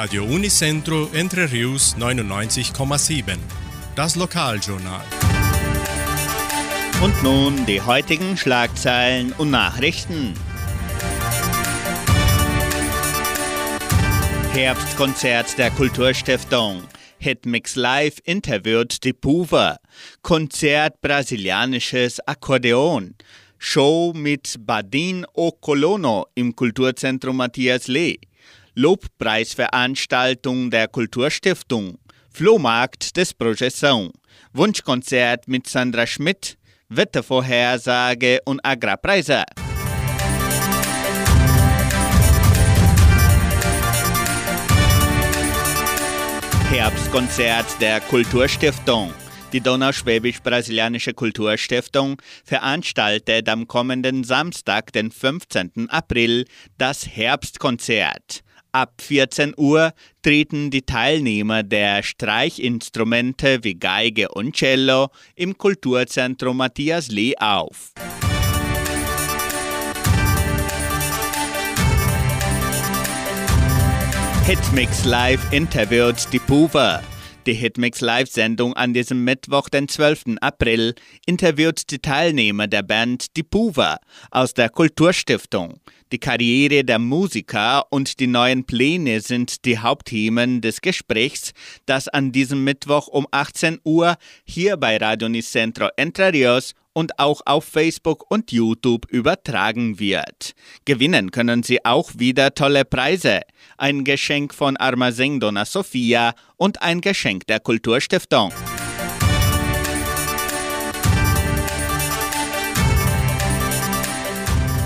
Radio Unicentro Entre Rius 99,7. Das Lokaljournal. Und nun die heutigen Schlagzeilen und Nachrichten. Herbstkonzert der Kulturstiftung. Hitmix Live interviewt die Puva. Konzert brasilianisches Akkordeon. Show mit Badin O Colono im Kulturzentrum Matthias Lee. Lobpreisveranstaltung der Kulturstiftung. Flohmarkt des Projeção. Wunschkonzert mit Sandra Schmidt. Wettervorhersage und Agrarpreise. Herbstkonzert der Kulturstiftung. Die Donauschwäbisch-Brasilianische Kulturstiftung veranstaltet am kommenden Samstag, den 15. April, das Herbstkonzert. Ab 14 Uhr treten die Teilnehmer der Streichinstrumente wie Geige und Cello im Kulturzentrum Matthias Lee auf. Hitmix Live interviewt die Puva. Die Hitmix Live-Sendung an diesem Mittwoch, den 12. April, interviewt die Teilnehmer der Band Die Puva aus der Kulturstiftung. Die Karriere der Musiker und die neuen Pläne sind die Hauptthemen des Gesprächs, das an diesem Mittwoch um 18 Uhr hier bei Radio Nicentro Entre Rios und auch auf Facebook und YouTube übertragen wird. Gewinnen können Sie auch wieder tolle Preise. Ein Geschenk von Armazém Dona Sofia und ein Geschenk der Kulturstiftung.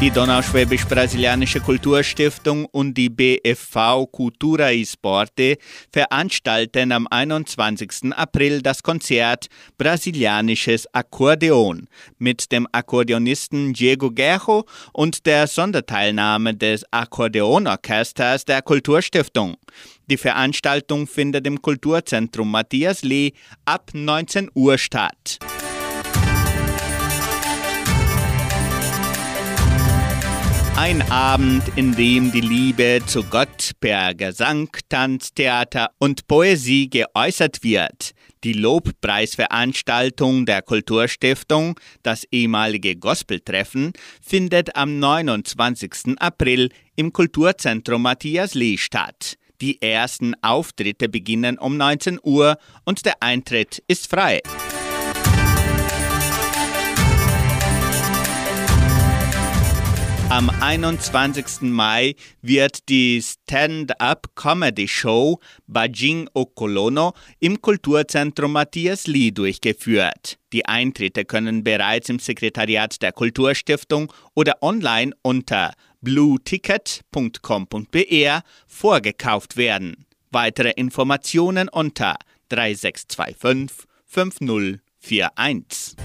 Die Donauschwäbisch-Brasilianische Kulturstiftung und die BFV Cultura e Sporte veranstalten am 21. April das Konzert Brasilianisches Akkordeon mit dem Akkordeonisten Diego Guerro und der Sonderteilnahme des Akkordeonorchesters der Kulturstiftung. Die Veranstaltung findet im Kulturzentrum Matthias Lee ab 19 Uhr statt. Ein Abend, in dem die Liebe zu Gott per Gesang, Tanz, Theater und Poesie geäußert wird. Die Lobpreisveranstaltung der Kulturstiftung, das ehemalige Gospeltreffen, findet am 29. April im Kulturzentrum Matthias Lee statt. Die ersten Auftritte beginnen um 19 Uhr und der Eintritt ist frei. Am 21. Mai wird die Stand-up-Comedy-Show Bajing Okolono im Kulturzentrum Matthias Lee durchgeführt. Die Eintritte können bereits im Sekretariat der Kulturstiftung oder online unter blueticket.com.br vorgekauft werden. Weitere Informationen unter 3625 5041.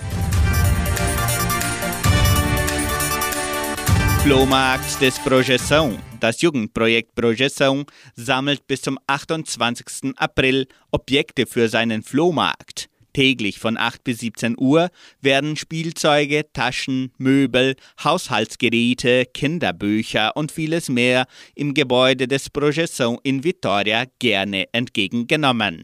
Flohmarkt des Projeção. Das Jugendprojekt Projeção sammelt bis zum 28. April Objekte für seinen Flohmarkt. Täglich von 8 bis 17 Uhr werden Spielzeuge, Taschen, Möbel, Haushaltsgeräte, Kinderbücher und vieles mehr im Gebäude des Projeção in Vitoria gerne entgegengenommen.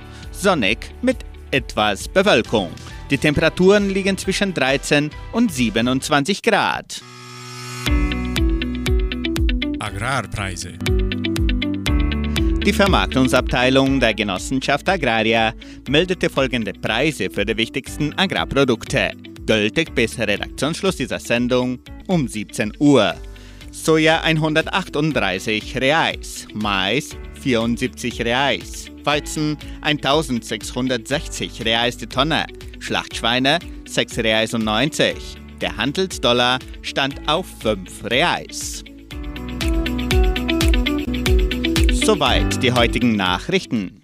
sonnig mit etwas Bewölkung. Die Temperaturen liegen zwischen 13 und 27 Grad. Agrarpreise. Die Vermarktungsabteilung der Genossenschaft Agraria meldete folgende Preise für die wichtigsten Agrarprodukte. Gültig bis Redaktionsschluss dieser Sendung um 17 Uhr. Soja 138 Reais, Mais 74 Reais, Weizen 1660 Reais die Tonne, Schlachtschweine 6 Reais und 90, Der Handelsdollar stand auf 5 Reais. Soweit die heutigen Nachrichten.